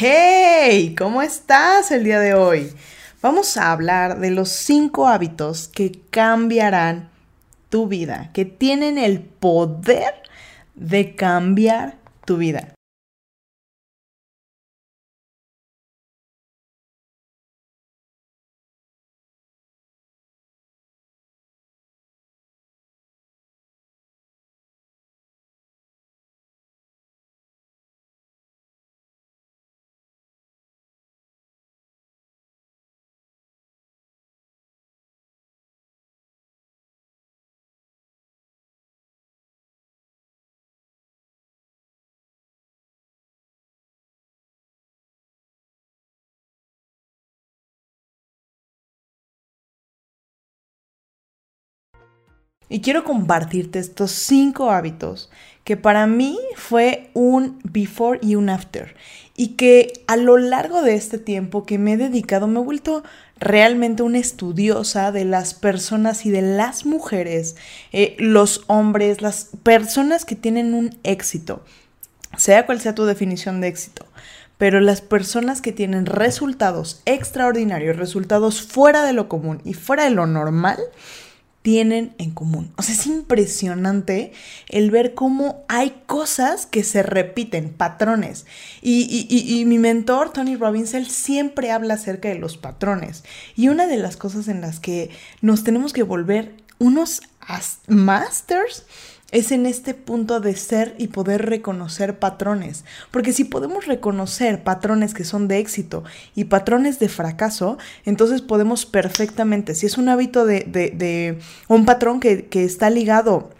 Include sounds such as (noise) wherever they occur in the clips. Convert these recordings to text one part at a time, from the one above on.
Hey, ¿cómo estás el día de hoy? Vamos a hablar de los cinco hábitos que cambiarán tu vida, que tienen el poder de cambiar tu vida. Y quiero compartirte estos cinco hábitos que para mí fue un before y un after. Y que a lo largo de este tiempo que me he dedicado me he vuelto realmente una estudiosa de las personas y de las mujeres, eh, los hombres, las personas que tienen un éxito, sea cual sea tu definición de éxito. Pero las personas que tienen resultados extraordinarios, resultados fuera de lo común y fuera de lo normal, tienen en común. O sea, es impresionante el ver cómo hay cosas que se repiten, patrones. Y, mi mentor, Tony Robbins, él siempre habla acerca de los patrones. Y una de las cosas en las que nos tenemos que volver unos masters es en este punto de ser y poder reconocer patrones. Porque si podemos reconocer patrones que son de éxito y patrones de fracaso, entonces podemos perfectamente, si es un hábito de, de, un patrón que, que está ligado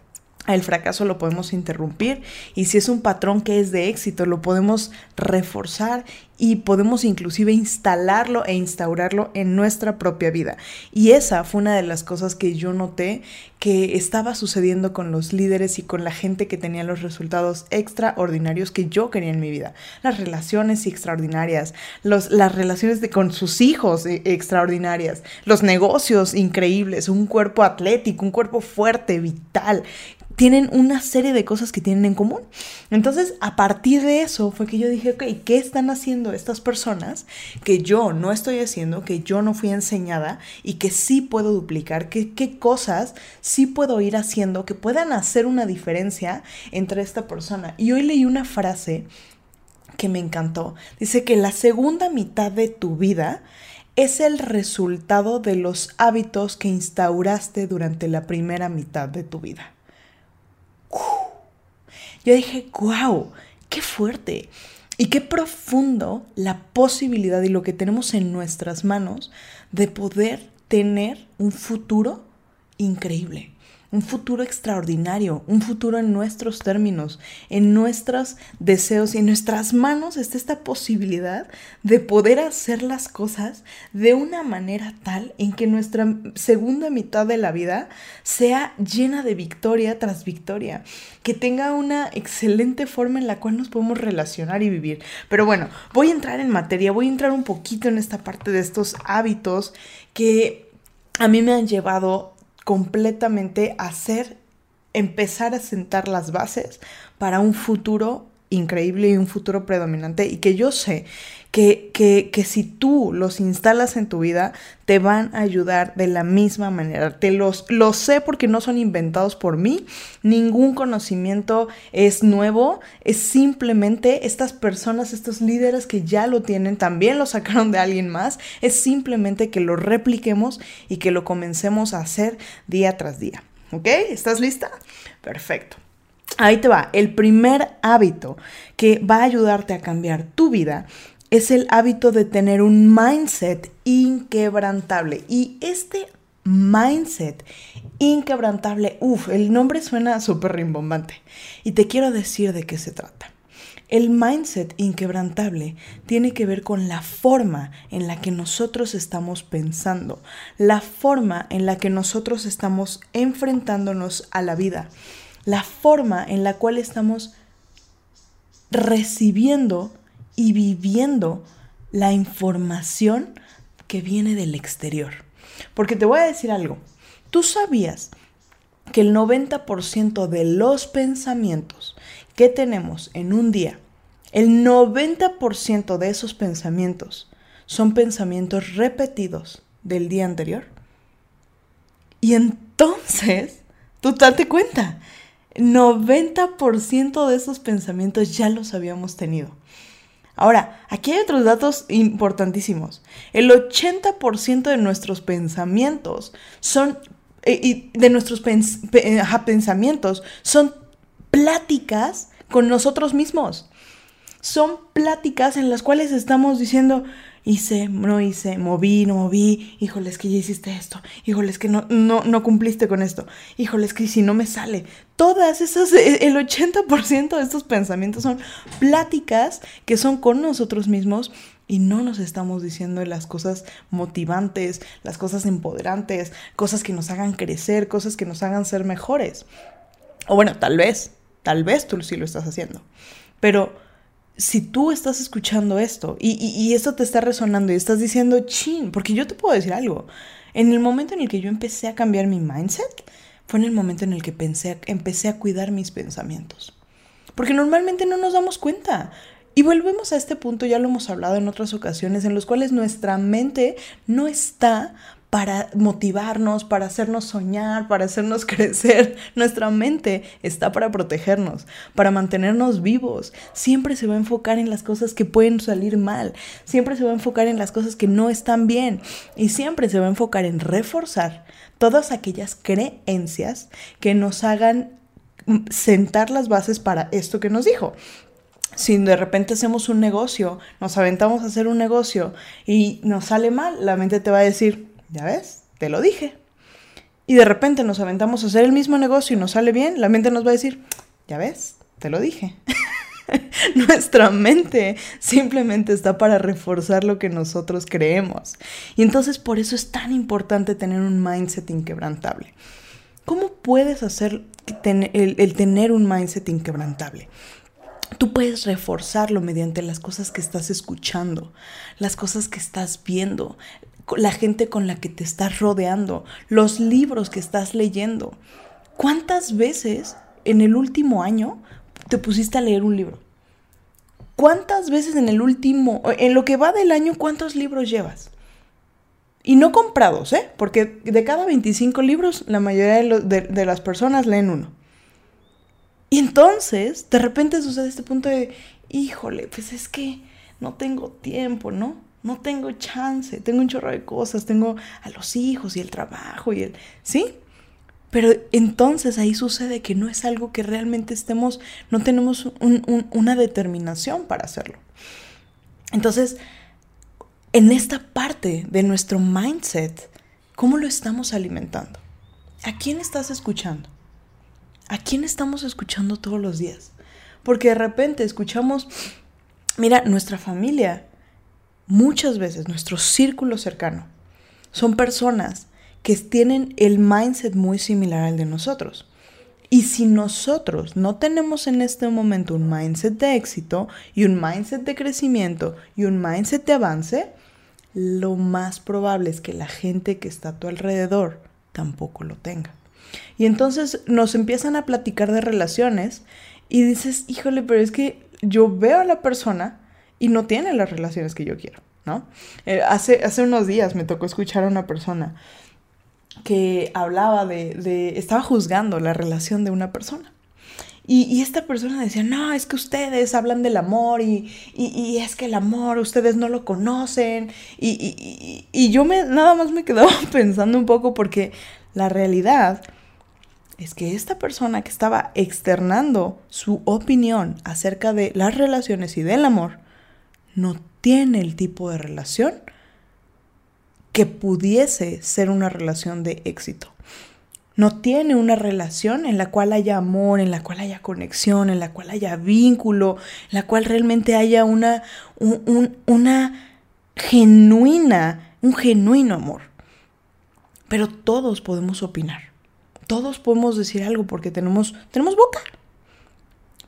el fracaso lo podemos interrumpir y si es un patrón que es de éxito lo podemos reforzar y podemos inclusive instalarlo e instaurarlo en nuestra propia vida. Y esa fue una de las cosas que yo noté que estaba sucediendo con los líderes y con la gente que tenía los resultados extraordinarios que yo quería en mi vida. Las relaciones extraordinarias, los, las relaciones de, con sus hijos eh, extraordinarias, los negocios increíbles, un cuerpo atlético, un cuerpo fuerte, vital, tienen una serie de cosas que tienen en común. Entonces, a partir de eso fue que yo dije, ok, ¿qué están haciendo estas personas que yo no estoy haciendo, que yo no fui enseñada y que sí puedo duplicar? ¿Qué, qué cosas sí puedo ir haciendo que puedan hacer una diferencia entre esta persona? Y hoy leí una frase que me encantó. Dice que la segunda mitad de tu vida es el resultado de los hábitos que instauraste durante la primera mitad de tu vida. Yo dije, wow, qué fuerte y qué profundo la posibilidad y lo que tenemos en nuestras manos de poder tener un futuro increíble un futuro extraordinario, un futuro en nuestros términos, en nuestros deseos y en nuestras manos está esta posibilidad de poder hacer las cosas de una manera tal en que nuestra segunda mitad de la vida sea llena de victoria tras victoria, que tenga una excelente forma en la cual nos podemos relacionar y vivir. Pero bueno, voy a entrar en materia, voy a entrar un poquito en esta parte de estos hábitos que a mí me han llevado completamente hacer, empezar a sentar las bases para un futuro increíble y un futuro predominante. Y que yo sé que, que, que, si tú los instalas en tu vida te van a ayudar de la misma manera. Te los lo sé porque no son inventados por mí, ningún conocimiento es nuevo, es simplemente estas personas, estos líderes que ya lo tienen, también lo sacaron de alguien más, es simplemente que lo repliquemos y que lo comencemos a hacer día tras día. ¿Ok? ¿Estás lista? Perfecto. Ahí te va. El primer hábito que va a ayudarte a cambiar tu vida es el hábito de tener un mindset inquebrantable. Y este mindset inquebrantable, uff, el nombre suena súper rimbombante. Y te quiero decir de qué se trata. El mindset inquebrantable tiene que ver con la forma en la que nosotros estamos pensando, la forma en la que nosotros estamos enfrentándonos a la vida la forma en la cual estamos recibiendo y viviendo la información que viene del exterior. Porque te voy a decir algo, tú sabías que el 90% de los pensamientos que tenemos en un día, El 90% de esos pensamientos son pensamientos repetidos del día anterior. Y entonces, tú date cuenta, 90% de esos pensamientos ya los habíamos tenido. Ahora, aquí hay otros datos importantísimos. El 80% de nuestros pensamientos son, eh, y de nuestros pensamientos son pláticas con nosotros mismos. Son pláticas en las cuales estamos diciendo, hice, no hice, moví, no moví, híjoles que ya hiciste esto, híjoles que no, no, no cumpliste con esto, híjoles que si no me sale. Todas esas, e, el 80% de estos pensamientos son pláticas que son con nosotros mismos y no nos estamos diciendo las cosas motivantes, las cosas empoderantes, cosas que nos hagan crecer, cosas que nos hagan ser mejores. O bueno, tal vez, tal vez tú sí lo estás haciendo. Pero si tú estás escuchando esto y, esto te está resonando y estás diciendo, chin, porque yo te puedo decir algo, en el momento en el que yo empecé a cambiar mi mindset, fue en el momento en el que pensé, empecé a cuidar mis pensamientos. Porque normalmente no nos damos cuenta. Y volvemos a este punto, ya lo hemos hablado en otras ocasiones, en los cuales nuestra mente no está para motivarnos, para hacernos soñar, para hacernos (laughs) crecer. Nuestra mente está para protegernos, para mantenernos vivos. Siempre se va a enfocar en las cosas que pueden salir mal, siempre se va a enfocar en las cosas que no están bien y siempre se va a enfocar en reforzar todas aquellas creencias que nos hagan sentar las bases para esto que nos dijo si de repente hacemos un negocio, nos aventamos a hacer un negocio y nos sale mal, la mente te va a decir, ya ves, te lo dije. Y de repente nos aventamos a hacer el mismo negocio y nos sale bien, la mente nos va a decir, ya ves, te lo dije. (laughs) Nuestra mente simplemente está para reforzar lo que nosotros creemos. Y entonces por eso es tan importante tener un mindset inquebrantable. ¿Cómo puedes hacer el, el tener un mindset inquebrantable? Tú puedes reforzarlo mediante las cosas que estás escuchando, las cosas que estás viendo, la gente con la que te estás rodeando, los libros que estás leyendo. ¿Cuántas veces en el último año te pusiste a leer un libro? ¿Cuántas veces en el último, en lo que va del año, cuántos libros llevas? Y no comprados, ¿eh? Porque de cada 25 libros, la mayoría de, las personas leen uno. Y entonces, de repente sucede este punto de, híjole, pues es que no tengo tiempo, ¿no? No tengo chance, tengo un chorro de cosas, tengo a los hijos y el trabajo y el... ¿Sí? Pero entonces ahí sucede que no es algo que realmente estemos, no tenemos una determinación para hacerlo. Entonces, en esta parte de nuestro mindset, ¿cómo lo estamos alimentando? ¿A quién estás escuchando? ¿A quién estamos escuchando todos los días? Porque de repente escuchamos, mira, nuestra familia muchas veces nuestro círculo cercano son personas que tienen el mindset muy similar al de nosotros. Y si nosotros no tenemos en este momento un mindset de éxito y un mindset de crecimiento y un mindset de avance, lo más probable es que la gente que está a tu alrededor tampoco lo tenga. Y entonces nos empiezan a platicar de relaciones y dices, híjole, pero es que yo veo a la persona y no tiene las relaciones que yo quiero, ¿no? Eh, hace, hace unos días me tocó escuchar a una persona que hablaba de, estaba juzgando la relación de una persona. Y, esta persona decía, no, es que ustedes hablan del amor y, y, es que el amor ustedes no lo conocen. Y, yo me, nada más me quedaba (laughs) pensando un poco porque la realidad es que esta persona que estaba externando su opinión acerca de las relaciones y del amor, no tiene el tipo de relación que pudiese ser una relación de éxito. No tiene una relación en la cual haya amor, en la cual haya conexión, en la cual haya vínculo, en la cual realmente haya una, una genuina, un genuino amor. Pero todos podemos opinar. Todos podemos decir algo porque tenemos, tenemos boca.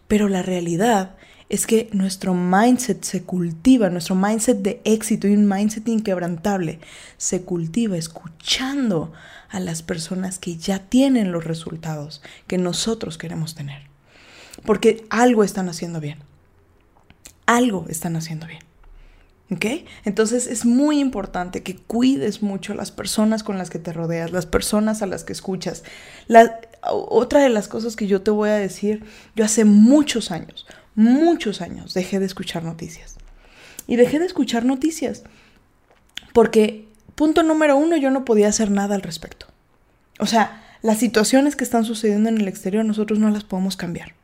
Pero la realidad es que nuestro mindset se cultiva, nuestro mindset de éxito y un mindset inquebrantable se cultiva escuchando a las personas que ya tienen los resultados que nosotros queremos tener. Porque algo están haciendo bien. algo están haciendo bien. ¿Ok? Entonces es muy importante que cuides mucho las personas con las que te rodeas, las personas a las que escuchas. La, otra de las cosas que yo te voy a decir, yo hace muchos años, muchos años dejé de escuchar noticias. Y dejé de escuchar noticias porque, punto número uno, yo no podía hacer nada al respecto. O sea, las situaciones que están sucediendo en el exterior nosotros no las podemos cambiar.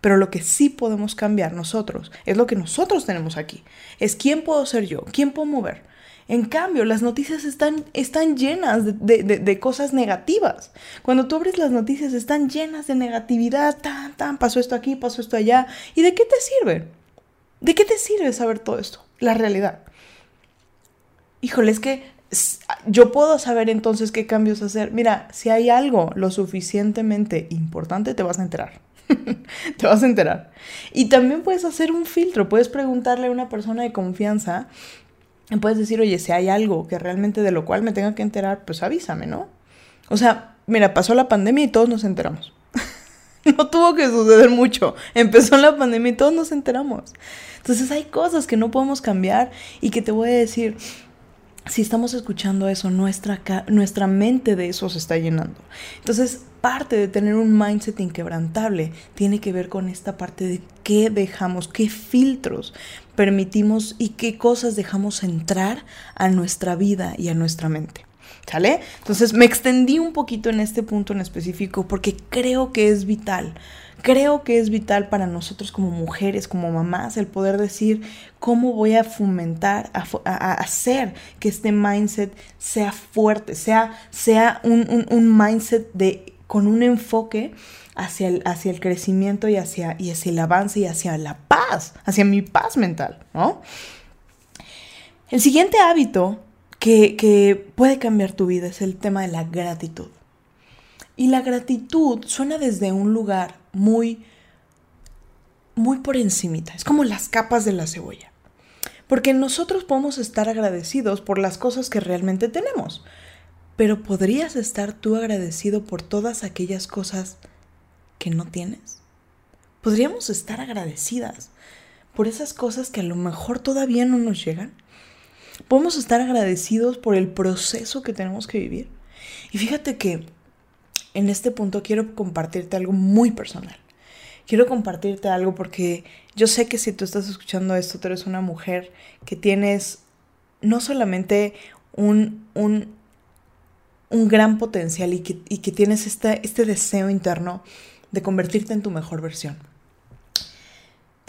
Pero lo que sí podemos cambiar nosotros es lo que nosotros tenemos aquí. Es quién puedo ser yo, quién puedo mover. En cambio, las noticias están, están llenas de, de, cosas negativas. Cuando tú abres las noticias están llenas de negatividad, tan, tan, pasó esto aquí, pasó esto allá. ¿Y de qué te sirve? ¿De qué te sirve saber todo esto? La realidad. Híjole, es que yo puedo saber entonces qué cambios hacer. Mira, si hay algo lo suficientemente importante, te vas a enterar. (laughs) te vas a enterar. Y también puedes hacer un filtro, puedes preguntarle a una persona de confianza, y puedes decir, oye, si hay algo que realmente de lo cual me tenga que enterar, pues avísame, ¿no? O sea, mira, pasó la pandemia y todos nos enteramos. (laughs) no tuvo que suceder mucho. Empezó la pandemia y todos nos enteramos. Entonces hay cosas que no podemos cambiar y que te voy a decir, si estamos escuchando eso, nuestra, nuestra mente de eso se está llenando. Entonces, parte de tener un mindset inquebrantable tiene que ver con esta parte de qué dejamos, qué filtros permitimos y qué cosas dejamos entrar a nuestra vida y a nuestra mente. ¿Sale? Entonces me extendí un poquito en este punto en específico porque creo que es vital Creo que es vital para nosotros como mujeres, como mamás, el poder decir cómo voy a fomentar, a, hacer que este mindset sea fuerte, sea, sea un, mindset de, con un enfoque hacia el, hacia el crecimiento y hacia, y hacia el avance y hacia la paz, hacia mi paz mental, ¿no? El siguiente hábito que, puede cambiar tu vida es el tema de la gratitud. Y la gratitud suena desde un lugar muy, muy por encimita. Es como las capas de la cebolla. Porque nosotros podemos estar agradecidos por las cosas que realmente tenemos. Pero ¿podrías estar tú agradecido por todas aquellas cosas que no tienes? ¿Podríamos estar agradecidas por esas cosas que a lo mejor todavía no nos llegan? ¿Podemos estar agradecidos por el proceso que tenemos que vivir? Y fíjate que en este punto quiero compartirte algo muy personal. Quiero compartirte algo porque yo sé que si tú estás escuchando esto, tú eres una mujer que tienes no solamente un, un, un gran potencial y que, y que tienes este, este deseo interno de convertirte en tu mejor versión.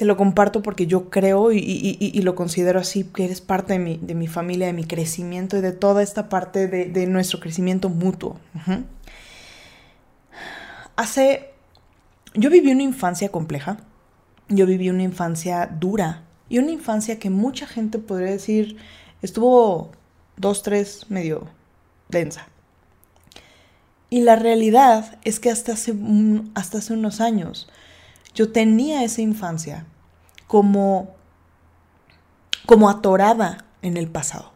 Te lo comparto porque yo creo y, lo considero así, que eres parte de mi, de mi, familia, de mi crecimiento y de toda esta parte de, de nuestro crecimiento mutuo. Hace... Yo viví una infancia compleja, yo viví una infancia dura y una infancia que mucha gente podría decir estuvo dos, tres, medio densa. Y la realidad es que hasta hace, hasta hace unos años yo tenía esa infancia como, como atorada en el pasado.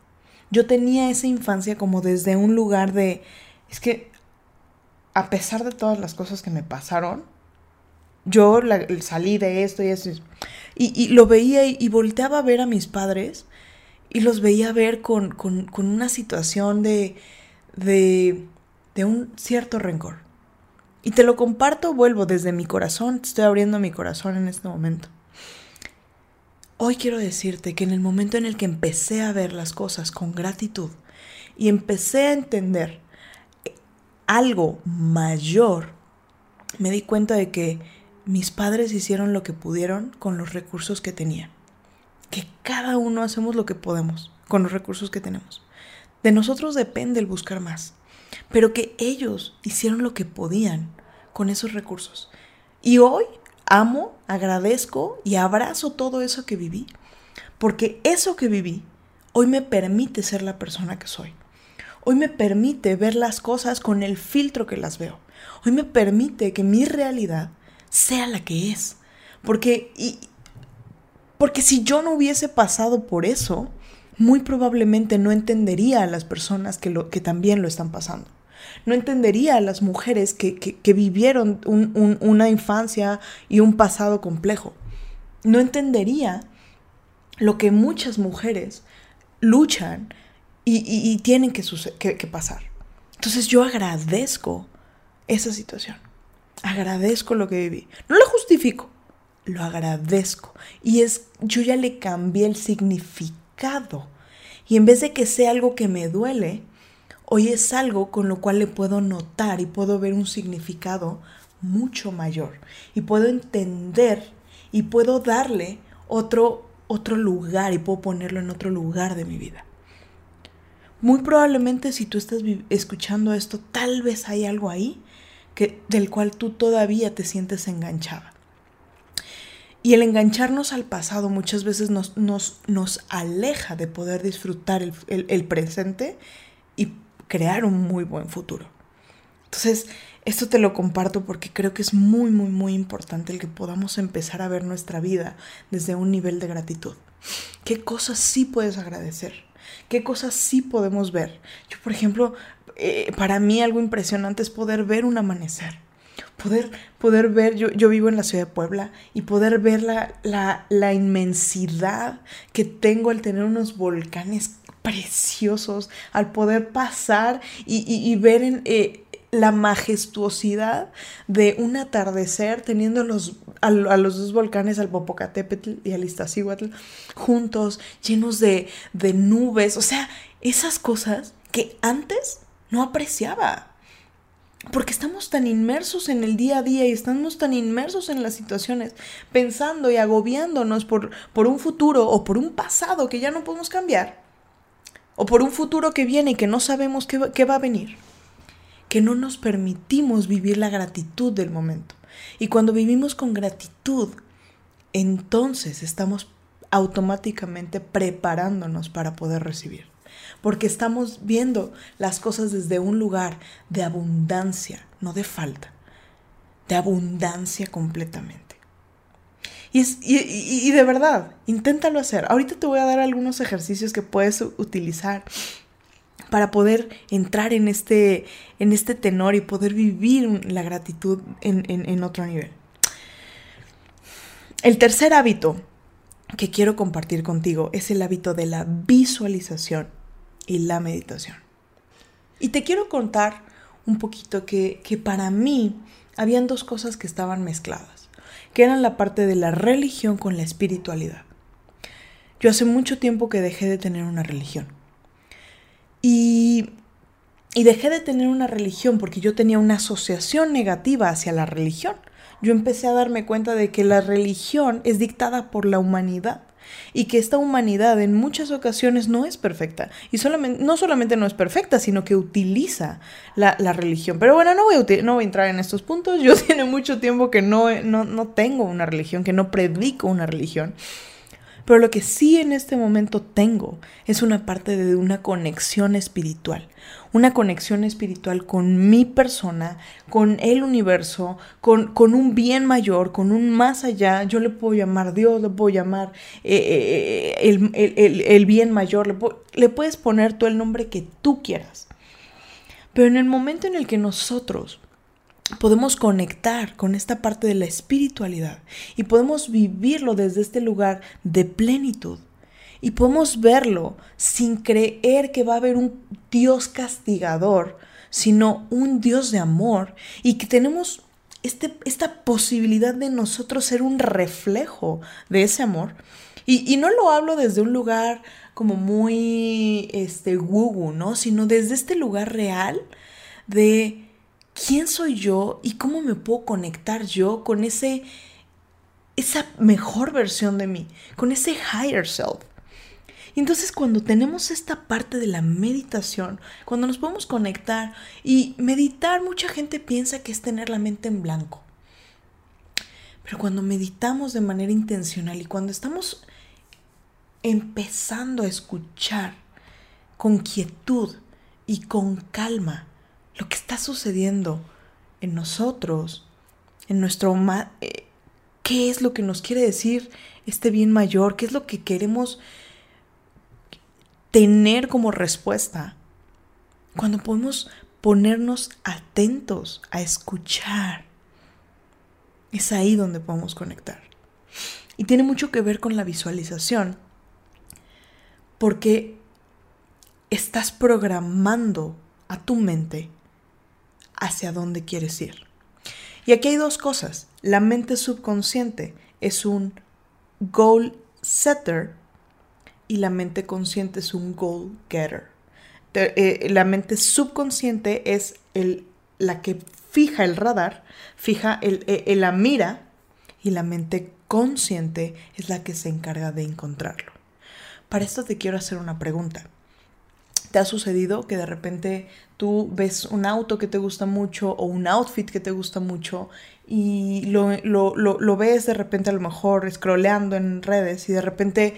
Yo tenía esa infancia como desde un lugar de, es que a pesar de todas las cosas que me pasaron, yo salí de esto y eso. Y, lo veía y, volteaba a ver a mis padres y los veía ver con, una situación de, de, de un cierto rencor. Y te lo comparto, vuelvo desde mi corazón, estoy abriendo mi corazón en este momento. Hoy quiero decirte que en el momento en el que empecé a ver las cosas con gratitud y empecé a entender algo mayor, me di cuenta de que mis padres hicieron lo que pudieron con los recursos que tenían. Que cada uno hacemos lo que podemos con los recursos que tenemos. De nosotros depende el buscar más, pero que ellos hicieron lo que podían con esos recursos. Y hoy amo, agradezco y abrazo todo eso que viví, porque eso que viví hoy me permite ser la persona que soy. Hoy me permite ver las cosas con el filtro que las veo. Hoy me permite que mi realidad sea la que es. Porque, y, porque si yo no hubiese pasado por eso, muy probablemente no entendería a las personas que, lo, que también lo están pasando. No entendería a las mujeres que, que, vivieron una infancia y un pasado complejo. No entendería lo que muchas mujeres luchan y, tienen que, que pasar. Entonces yo agradezco esa situación. Agradezco lo que viví. No lo justifico, lo agradezco. Y es, yo ya le cambié el significado. Y en vez de que sea algo que me duele, hoy es algo con lo cual le puedo notar y puedo ver un significado mucho mayor. Y puedo entender y puedo darle otro, otro lugar y puedo ponerlo en otro lugar de mi vida. Muy probablemente si tú estás escuchando esto, tal vez hay algo ahí que, del cual tú todavía te sientes enganchada. Y el engancharnos al pasado muchas veces nos, nos, nos aleja de poder disfrutar el, el presente y crear un muy buen futuro. Entonces, esto te lo comparto porque creo que es muy, muy, muy importante el que podamos empezar a ver nuestra vida desde un nivel de gratitud. ¿Qué cosas sí puedes agradecer? qué cosas sí podemos ver. Yo, por ejemplo, eh, para mí algo impresionante es poder ver un amanecer. Poder, poder ver, yo, yo vivo en la ciudad de Puebla y poder ver la, la, inmensidad que tengo al tener unos volcanes preciosos, al poder pasar y, ver en, eh, la majestuosidad de un atardecer teniendo los, a, los dos volcanes, al Popocatépetl y al Iztaccíhuatl, juntos, llenos de, de nubes, o sea, esas cosas que antes no apreciaba. Porque estamos tan inmersos en el día a día y estamos tan inmersos en las situaciones, pensando y agobiándonos por, por un futuro o por un pasado que ya no podemos cambiar, o por un futuro que viene y que no sabemos qué, qué va a venir que no nos permitimos vivir la gratitud del momento. Y cuando vivimos con gratitud, entonces estamos automáticamente preparándonos para poder recibir. Porque estamos viendo las cosas desde un lugar de abundancia, no de falta, de abundancia completamente. Y, de verdad, inténtalo hacer. Ahorita te voy a dar algunos ejercicios que puedes utilizar para poder entrar en este, en este tenor y poder vivir la gratitud en, en otro nivel. El tercer hábito que quiero compartir contigo es el hábito de la visualización y la meditación. Y te quiero contar un poquito que, que, para mí habían dos cosas que estaban mezcladas, que eran la parte de la religión con la espiritualidad. Yo hace mucho tiempo que dejé de tener una religión. Y, dejé de tener una religión porque yo tenía una asociación negativa hacia la religión. Yo empecé a darme cuenta de que la religión es dictada por la humanidad y que esta humanidad en muchas ocasiones no es perfecta. Y solamente, no solamente no es perfecta, sino que utiliza la, religión. Pero bueno, no voy, a, no voy a entrar en estos puntos. (laughs) Yo tiene mucho tiempo que no, no, no tengo una religión, que no predico una religión. Pero lo que sí en este momento tengo es una parte de una conexión espiritual. Una conexión espiritual con mi persona, con el universo, con, con un bien mayor, con un más allá. Yo le puedo llamar Dios, le puedo llamar eh, eh, el, el, bien mayor, le, le puedes poner todo el nombre que tú quieras. Pero en el momento en el que nosotros podemos conectar con esta parte de la espiritualidad y podemos vivirlo desde este lugar de plenitud. Y podemos verlo sin creer que va a haber un Dios castigador, sino un Dios de amor y que tenemos este, esta posibilidad de nosotros ser un reflejo de ese amor. Y, y no lo hablo desde un lugar como muy este, gugu, ¿no? Sino desde este lugar real de quién soy yo y cómo me puedo conectar yo con ese esa mejor versión de mí, con ese higher self. Y entonces cuando tenemos esta parte de la meditación, cuando nos podemos conectar y meditar, mucha gente piensa que es tener la mente en blanco. Pero cuando meditamos de manera intencional y cuando estamos empezando a escuchar con quietud y con calma lo que está sucediendo en nosotros, en nuestro... Eh, ¿Qué es lo que nos quiere decir este bien mayor? ¿Qué es lo que queremos tener como respuesta? Cuando podemos ponernos atentos a escuchar, es ahí donde podemos conectar. Y tiene mucho que ver con la visualización porque estás programando a tu mente hacia dónde quieres ir. Y aquí hay dos cosas. La mente subconsciente es un goal setter y la mente consciente es un goal getter. Eh, la mente subconsciente es el, la que fija el radar, fija el, eh, la mira y la mente consciente es la que se encarga de encontrarlo. Para esto te quiero hacer una pregunta. ¿Te ha sucedido que de repente tú ves un auto que te gusta mucho o un outfit que te gusta mucho y lo, lo, ves de repente a lo mejor scrolleando en redes y de repente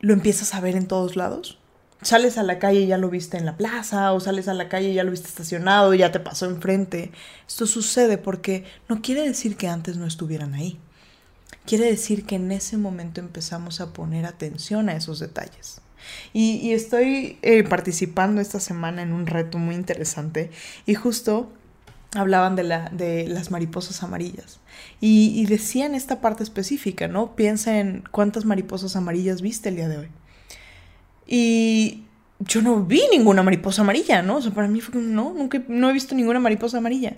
lo empiezas a ver en todos lados? Sales a la calle y ya lo viste en la plaza o sales a la calle y ya lo viste estacionado ya te pasó enfrente. Esto sucede porque no quiere decir que antes no estuvieran ahí. Quiere decir que en ese momento empezamos a poner atención a esos detalles. Y, estoy eh, participando esta semana en un reto muy interesante y justo hablaban de, la, de las mariposas amarillas. Y, decían esta parte específica, ¿no? Piensa en cuántas mariposas amarillas viste el día de hoy. Y yo no vi ninguna mariposa amarilla, ¿no? O sea, para mí fue como, no, nunca, no he visto ninguna mariposa amarilla.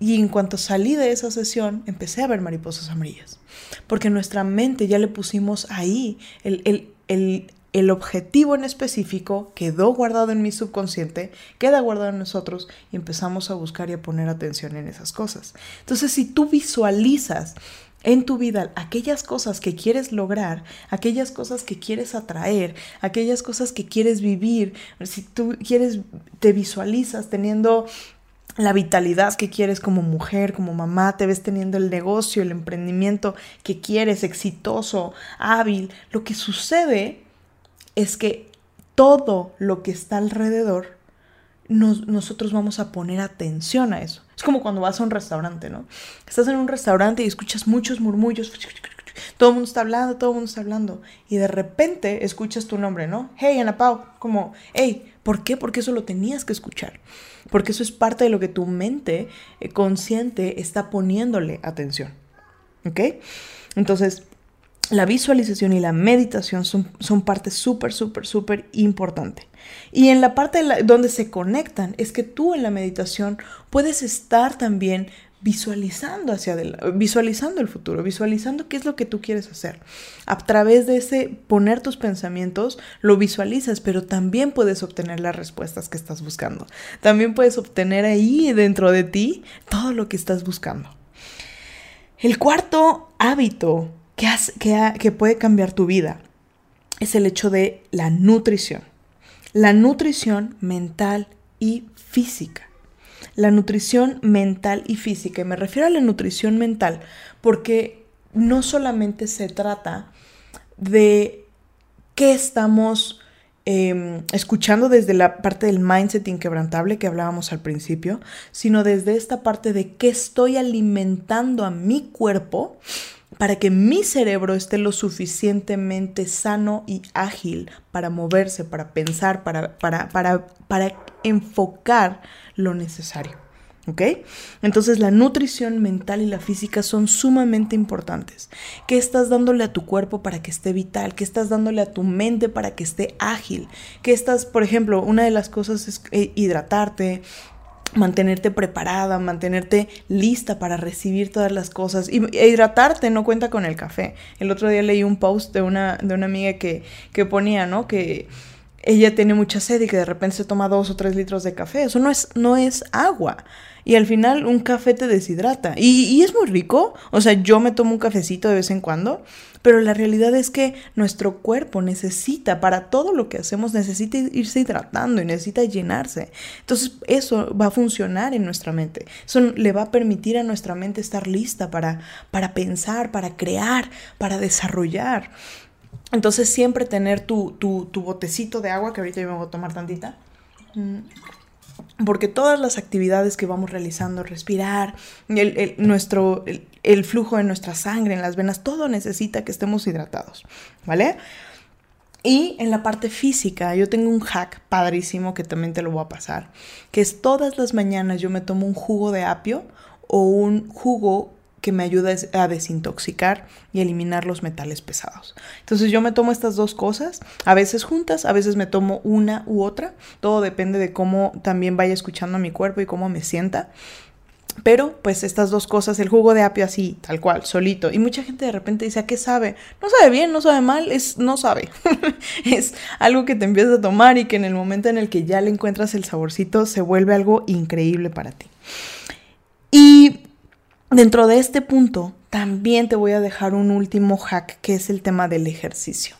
Y en cuanto salí de esa sesión, empecé a ver mariposas amarillas. Porque nuestra mente ya le pusimos ahí el, el el objetivo en específico quedó guardado en mi subconsciente, queda guardado en nosotros y empezamos a buscar y a poner atención en esas cosas. Entonces, si tú visualizas en tu vida aquellas cosas que quieres lograr, aquellas cosas que quieres atraer, aquellas cosas que quieres vivir, si tú quieres, te visualizas teniendo la vitalidad que quieres como mujer, como mamá, te ves teniendo el negocio, el emprendimiento que quieres, exitoso, hábil, lo que sucede es que todo lo que está alrededor, nosotros vamos a poner atención a eso. Es como cuando vas a un restaurante, ¿no? Estás en un restaurante y escuchas muchos murmullos, todo el mundo está hablando, todo el mundo está hablando, y de repente escuchas tu nombre, ¿no? Hey, Ana Pau, como, hey, ¿por qué? Porque eso lo tenías que escuchar. Porque eso es parte de lo que tu mente eh, consciente está poniéndole atención. ¿Ok? Entonces, la visualización y la meditación son, son parte súper, súper, súper importante. Y en la parte donde se conectan es que tú en la meditación puedes estar también visualizando hacia adelante, visualizando el futuro, visualizando qué es lo que tú quieres hacer. A través de ese poner tus pensamientos, lo visualizas, pero también puedes obtener las respuestas que estás buscando. También puedes obtener ahí dentro de ti todo lo que estás buscando. El cuarto hábito que, puede cambiar tu vida es el hecho de la nutrición. La nutrición mental y física. La nutrición mental y física. Y me refiero a la nutrición mental porque no solamente se trata de qué estamos em, escuchando desde la parte del mindset inquebrantable que hablábamos al principio, sino desde esta parte de qué estoy alimentando a mi cuerpo para que mi cerebro esté lo suficientemente sano y ágil para moverse, para pensar, para, para, para, para enfocar lo necesario. ¿Ok? Entonces la nutrición mental y la física son sumamente importantes. ¿Qué estás dándole a tu cuerpo para que esté vital? ¿Qué estás dándole a tu mente para que esté ágil? ¿Qué estás, por ejemplo, una de las cosas es eh, hidratarte, mantenerte preparada, mantenerte lista para recibir todas las cosas y, e hidratarte no cuenta con el café. El otro día leí un post de una, de una amiga que, que ponía, ¿no? Que ella tiene mucha sed y que de repente se toma dos o tres litros de café. Eso no es, no es agua. Y al final un café te deshidrata. Y, es muy rico. O sea, yo me tomo un cafecito de vez en cuando. Pero la realidad es que nuestro cuerpo necesita, para todo lo que hacemos, necesita irse hidratando y necesita llenarse. Entonces eso va a funcionar en nuestra mente. Eso le va a permitir a nuestra mente estar lista para, para pensar, para crear, para desarrollar. Entonces siempre tener tu, tu, botecito de agua, que ahorita yo me voy a tomar tantita. Mm, porque todas las actividades que vamos realizando, respirar, el, nuestro, el, flujo de nuestra sangre en las venas, todo necesita que estemos hidratados, ¿vale? Y en la parte física, yo tengo un hack padrísimo que también te lo voy a pasar, que es todas las mañanas yo me tomo un jugo de apio o un jugo que me ayuda a desintoxicar y eliminar los metales pesados. Entonces yo me tomo estas dos cosas, a veces juntas, a veces me tomo una u otra, todo depende de cómo también vaya escuchando a mi cuerpo y cómo me sienta. Pero pues estas dos cosas, el jugo de apio así, tal cual, solito. Y mucha gente de repente dice, ¿a qué sabe? No sabe bien, no sabe mal, es no sabe. (laughs) es algo que te empiezas a tomar y que en el momento en el que ya le encuentras el saborcito se vuelve algo increíble para ti. Y dentro de este punto, también te voy a dejar un último hack que es el tema del ejercicio.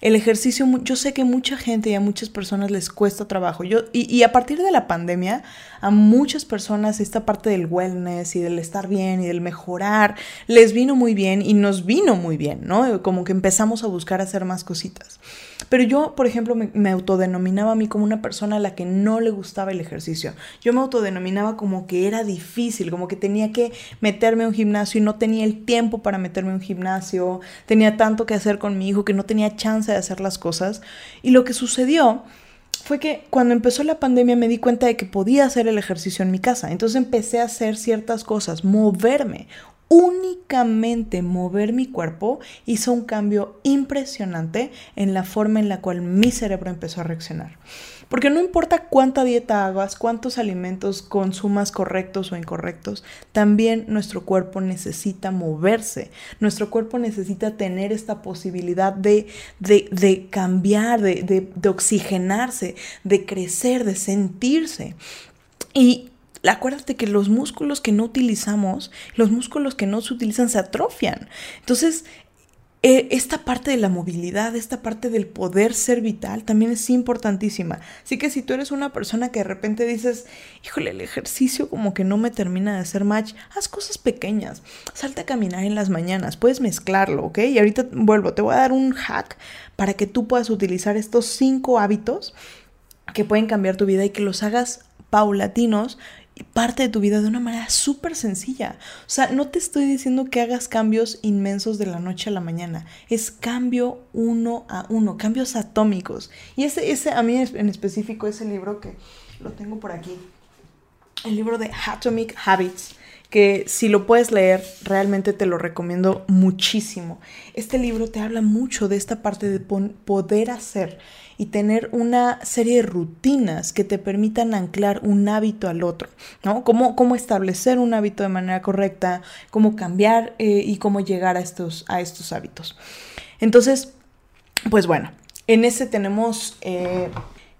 El ejercicio, yo sé que mucha gente y a muchas personas les cuesta trabajo. Yo, y, y, a partir de la pandemia, a muchas personas esta parte del wellness y del estar bien y del mejorar les vino muy bien y nos vino muy bien, ¿no? Como que empezamos a buscar hacer más cositas. Pero yo, por ejemplo, me, autodenominaba a mí como una persona a la que no le gustaba el ejercicio. Yo me autodenominaba como que era difícil, como que tenía que meterme a un gimnasio y no tenía el tiempo para meterme a un gimnasio, tenía tanto que hacer con mi hijo que no tenía chance de hacer las cosas. Y lo que sucedió fue que cuando empezó la pandemia me di cuenta de que podía hacer el ejercicio en mi casa. Entonces empecé a hacer ciertas cosas, moverme únicamente mover mi cuerpo hizo un cambio impresionante en la forma en la cual mi cerebro empezó a reaccionar. Porque no importa cuánta dieta hagas, cuántos alimentos consumas correctos o incorrectos, también nuestro cuerpo necesita moverse. Nuestro cuerpo necesita tener esta posibilidad de, de, cambiar, de, de oxigenarse, de crecer, de sentirse. Y acuérdate que los músculos que no utilizamos, los músculos que no se utilizan se atrofian. Entonces, esta parte de la movilidad, esta parte del poder ser vital también es importantísima. Así que si tú eres una persona que de repente dices, híjole, el ejercicio como que no me termina de hacer match, haz cosas pequeñas. Salta a caminar en las mañanas, puedes mezclarlo, ¿ok? Y ahorita vuelvo, te voy a dar un hack para que tú puedas utilizar estos cinco hábitos que pueden cambiar tu vida y que los hagas paulatinos parte de tu vida de una manera súper sencilla. O sea, no te estoy diciendo que hagas cambios inmensos de la noche a la mañana. Es cambio uno a uno, cambios atómicos. Y ese, ese a mí en específico, ese libro que lo tengo por aquí, el libro de Atomic Habits, que si lo puedes leer, realmente te lo recomiendo muchísimo. Este libro te habla mucho de esta parte de poder hacer y tener una serie de rutinas que te permitan anclar un hábito al otro, ¿no? Cómo, cómo establecer un hábito de manera correcta, cómo cambiar eh, y cómo llegar a estos, a estos hábitos. Entonces, pues bueno, en ese tenemos... Eh,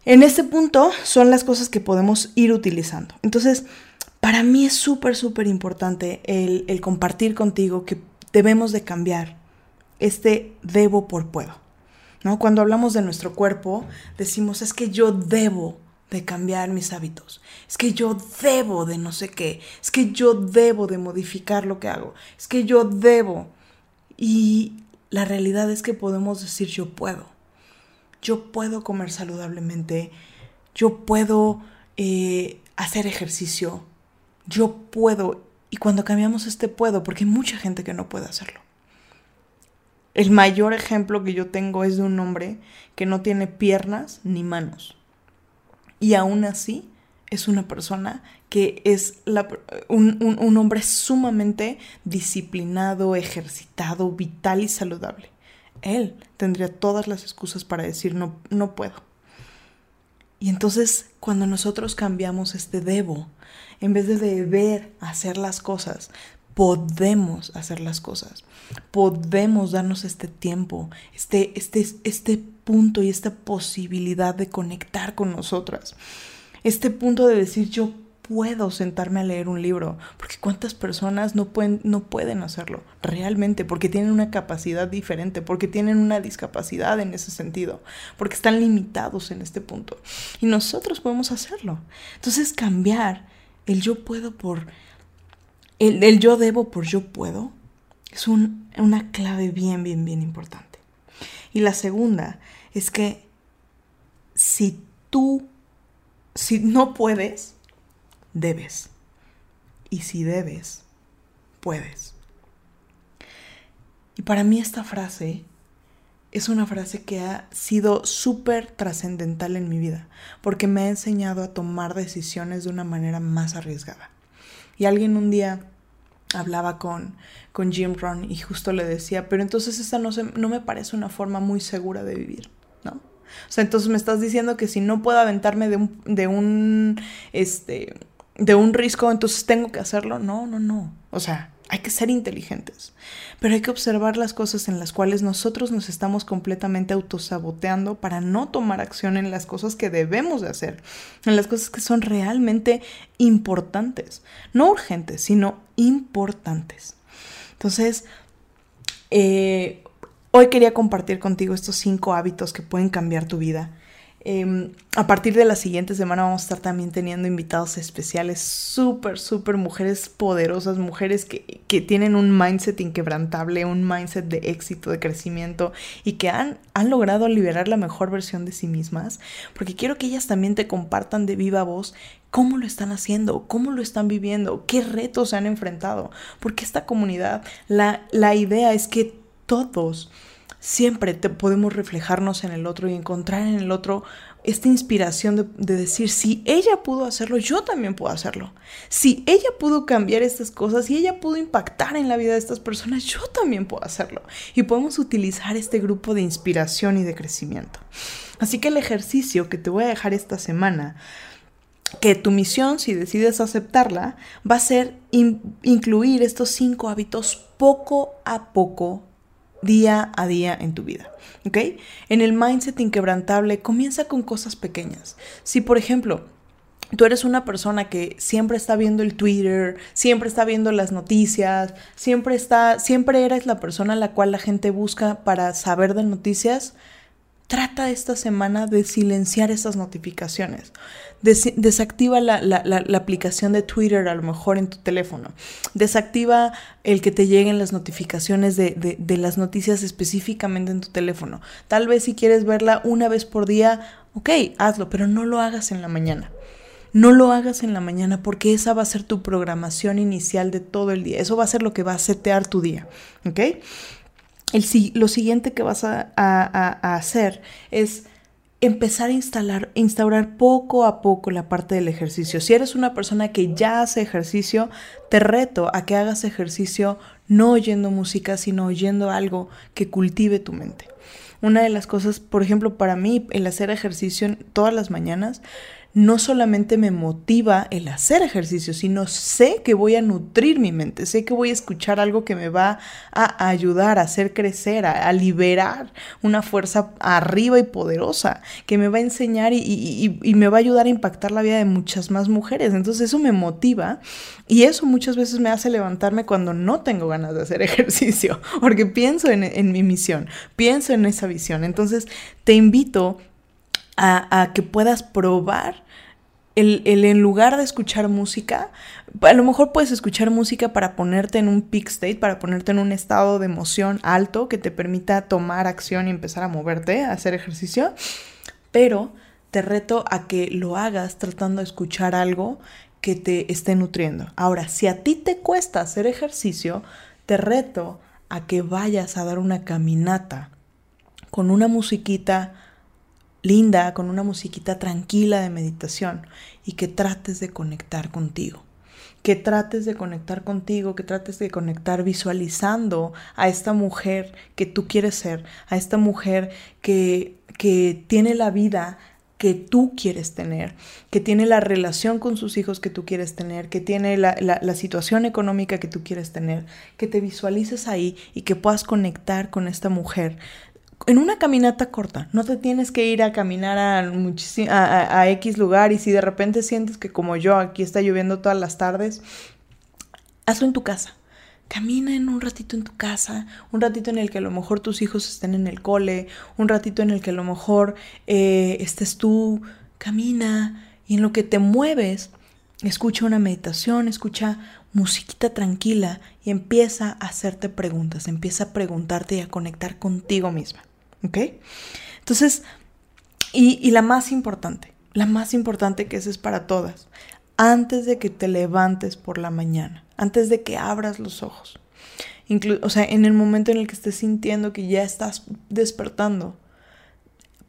en este punto son las cosas que podemos ir utilizando. Entonces, para mí es súper, súper importante el, compartir contigo que debemos de cambiar este debo por puedo. ¿no? Cuando hablamos de nuestro cuerpo, decimos, es que yo debo de cambiar mis hábitos, es que yo debo de no sé qué, es que yo debo de modificar lo que hago, es que yo debo. Y la realidad es que podemos decir yo puedo. Yo puedo comer saludablemente, yo puedo eh, hacer ejercicio, yo puedo. Y cuando cambiamos este puedo, porque hay mucha gente que no puede hacerlo. El mayor ejemplo que yo tengo es de un hombre que no tiene piernas ni manos. Y aún así es una persona que es un, un, hombre sumamente disciplinado, ejercitado, vital y saludable. Él tendría todas las excusas para decir no, no puedo. Y entonces cuando nosotros cambiamos este debo en vez de deber hacer las cosas, podemos hacer las cosas. Podemos darnos este tiempo, este, este, este punto y esta posibilidad de conectar con nosotras. Este punto de decir yo puedo sentarme a leer un libro, porque cuántas personas no pueden, no pueden hacerlo realmente, porque tienen una capacidad diferente, porque tienen una discapacidad en ese sentido, porque están limitados en este punto. Y nosotros podemos hacerlo. Entonces cambiar el yo puedo por, el, yo debo por yo puedo, es una clave bien, bien, bien importante. Y la segunda es que si tú, si no puedes, debes. Y si debes, puedes. Y para mí esta frase es una frase que ha sido súper trascendental en mi vida, porque me ha enseñado a tomar decisiones de una manera más arriesgada. Y alguien un día hablaba con, con Jim Ron y justo le decía, pero entonces esta no, se, no me parece una forma muy segura de vivir, ¿no? O sea, entonces me estás diciendo que si no puedo aventarme de un, de un, este, de un risco, entonces tengo que hacerlo. No, no, no. O sea, hay que ser inteligentes, pero hay que observar las cosas en las cuales nosotros nos estamos completamente autosaboteando para no tomar acción en las cosas que debemos de hacer, en las cosas que son realmente importantes, no urgentes, sino importantes. Entonces, eh, hoy quería compartir contigo estos cinco hábitos que pueden cambiar tu vida Em, a partir de la siguiente semana vamos a estar también teniendo invitados especiales, súper, súper mujeres poderosas, mujeres que, que, tienen un mindset inquebrantable, un mindset de éxito, de crecimiento y que han, han logrado liberar la mejor versión de sí mismas, porque quiero que ellas también te compartan de viva voz cómo lo están haciendo, cómo lo están viviendo, qué retos se han enfrentado, porque esta comunidad, la, la idea es que todos siempre te podemos reflejarnos en el otro y encontrar en el otro esta inspiración de, decir, si ella pudo hacerlo, yo también puedo hacerlo. Si ella pudo cambiar estas cosas, si ella pudo impactar en la vida de estas personas, yo también puedo hacerlo. Y podemos utilizar este grupo de inspiración y de crecimiento. Así que el ejercicio que te voy a dejar esta semana que tu misión, si decides aceptarla, va a ser incluir estos cinco hábitos poco a poco día a día en tu vida. ¿Ok? En el mindset inquebrantable comienza con cosas pequeñas. Si, por ejemplo, tú eres una persona que siempre está viendo el Twitter, siempre está viendo las noticias, siempre está, siempre eres la persona a la cual la gente busca para saber de noticias, trata esta semana de silenciar esas notificaciones. desactiva la, aplicación de Twitter a lo mejor en tu teléfono. Desactiva el que te lleguen las notificaciones de, de las noticias específicamente en tu teléfono. Tal vez si quieres verla una vez por día, ok, hazlo, pero no lo hagas en la mañana. No lo hagas en la mañana porque esa va a ser tu programación inicial de todo el día. Eso va a ser lo que va a setear tu día. ¿Ok? Lo siguiente que vas a, hacer es empezar a instalar, instaurar poco a poco la parte del ejercicio. Si eres una persona que ya hace ejercicio, te reto a que hagas ejercicio no oyendo música, sino oyendo algo que cultive tu mente. Una de las cosas, por ejemplo, para mí, el hacer ejercicio todas las mañanas, no solamente me motiva el hacer ejercicio, sino sé que voy a nutrir mi mente, sé que voy a escuchar algo que me va a ayudar a hacer crecer, a, liberar una fuerza arriba y poderosa, que me va a enseñar y, me va a ayudar a impactar la vida de muchas más mujeres. Entonces eso me motiva y eso muchas veces me hace levantarme cuando no tengo ganas de hacer (laughs) ejercicio, porque pienso en, en mi misión, pienso en esa visión. Entonces te invito a, que puedas probar el, en lugar de escuchar música, a lo mejor puedes escuchar música para ponerte en un peak state, para ponerte en un estado de emoción alto que te permita tomar acción y empezar a moverte, a hacer ejercicio, pero te reto a que lo hagas tratando de escuchar algo que te esté nutriendo. Ahora, si a ti te cuesta hacer ejercicio, te reto a que vayas a dar una caminata con una musiquita linda, con una musiquita tranquila de meditación y que trates de conectar contigo. Que trates de conectar contigo, que trates de conectar visualizando a esta mujer que tú quieres ser, a esta mujer que, que tiene la vida que tú quieres tener, que tiene la relación con sus hijos que tú quieres tener, que tiene la, la, situación económica que tú quieres tener, que te visualices ahí y que puedas conectar con esta mujer en una caminata corta, no te tienes que ir a caminar a, a, X lugar y si de repente sientes que como yo aquí está lloviendo todas las tardes, hazlo en tu casa. Camina en un ratito en tu casa, un ratito en el que a lo mejor tus hijos estén en el cole, un ratito en el que a lo mejor eh, estés tú, camina y en lo que te mueves, escucha una meditación, escucha musiquita tranquila y empieza a hacerte preguntas, empieza a preguntarte y a conectar contigo misma. ¿Ok? Entonces, y, la más importante, la más importante que esa es para todas, antes de que te levantes por la mañana, antes de que abras los ojos, o sea, en el momento en el que estés sintiendo que ya estás despertando,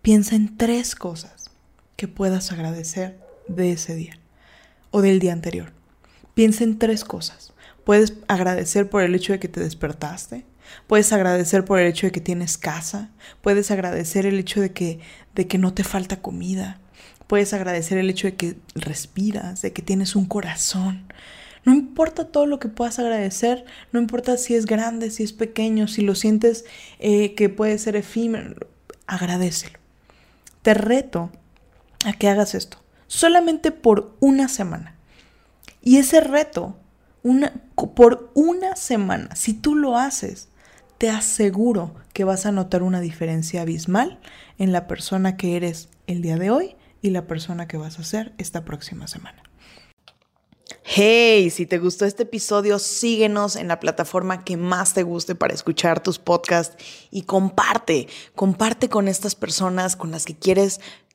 piensa en tres cosas que puedas agradecer de ese día o del día anterior. Piensa en tres cosas. Puedes agradecer por el hecho de que te despertaste. Puedes agradecer por el hecho de que tienes casa. Puedes agradecer el hecho de que, de que no te falta comida. Puedes agradecer el hecho de que respiras, de que tienes un corazón. No importa todo lo que puedas agradecer, no importa si es grande, si es pequeño, si lo sientes eh, que puede ser efímero, agradecelo. Te reto a que hagas esto, solamente por una semana. Y ese reto, una, por una semana, si tú lo haces, te aseguro que vas a notar una diferencia abismal en la persona que eres el día de hoy y la persona que vas a ser esta próxima semana. Hey, si te gustó este episodio, síguenos en la plataforma que más te guste para escuchar tus podcasts y comparte, comparte con estas personas con las que quieres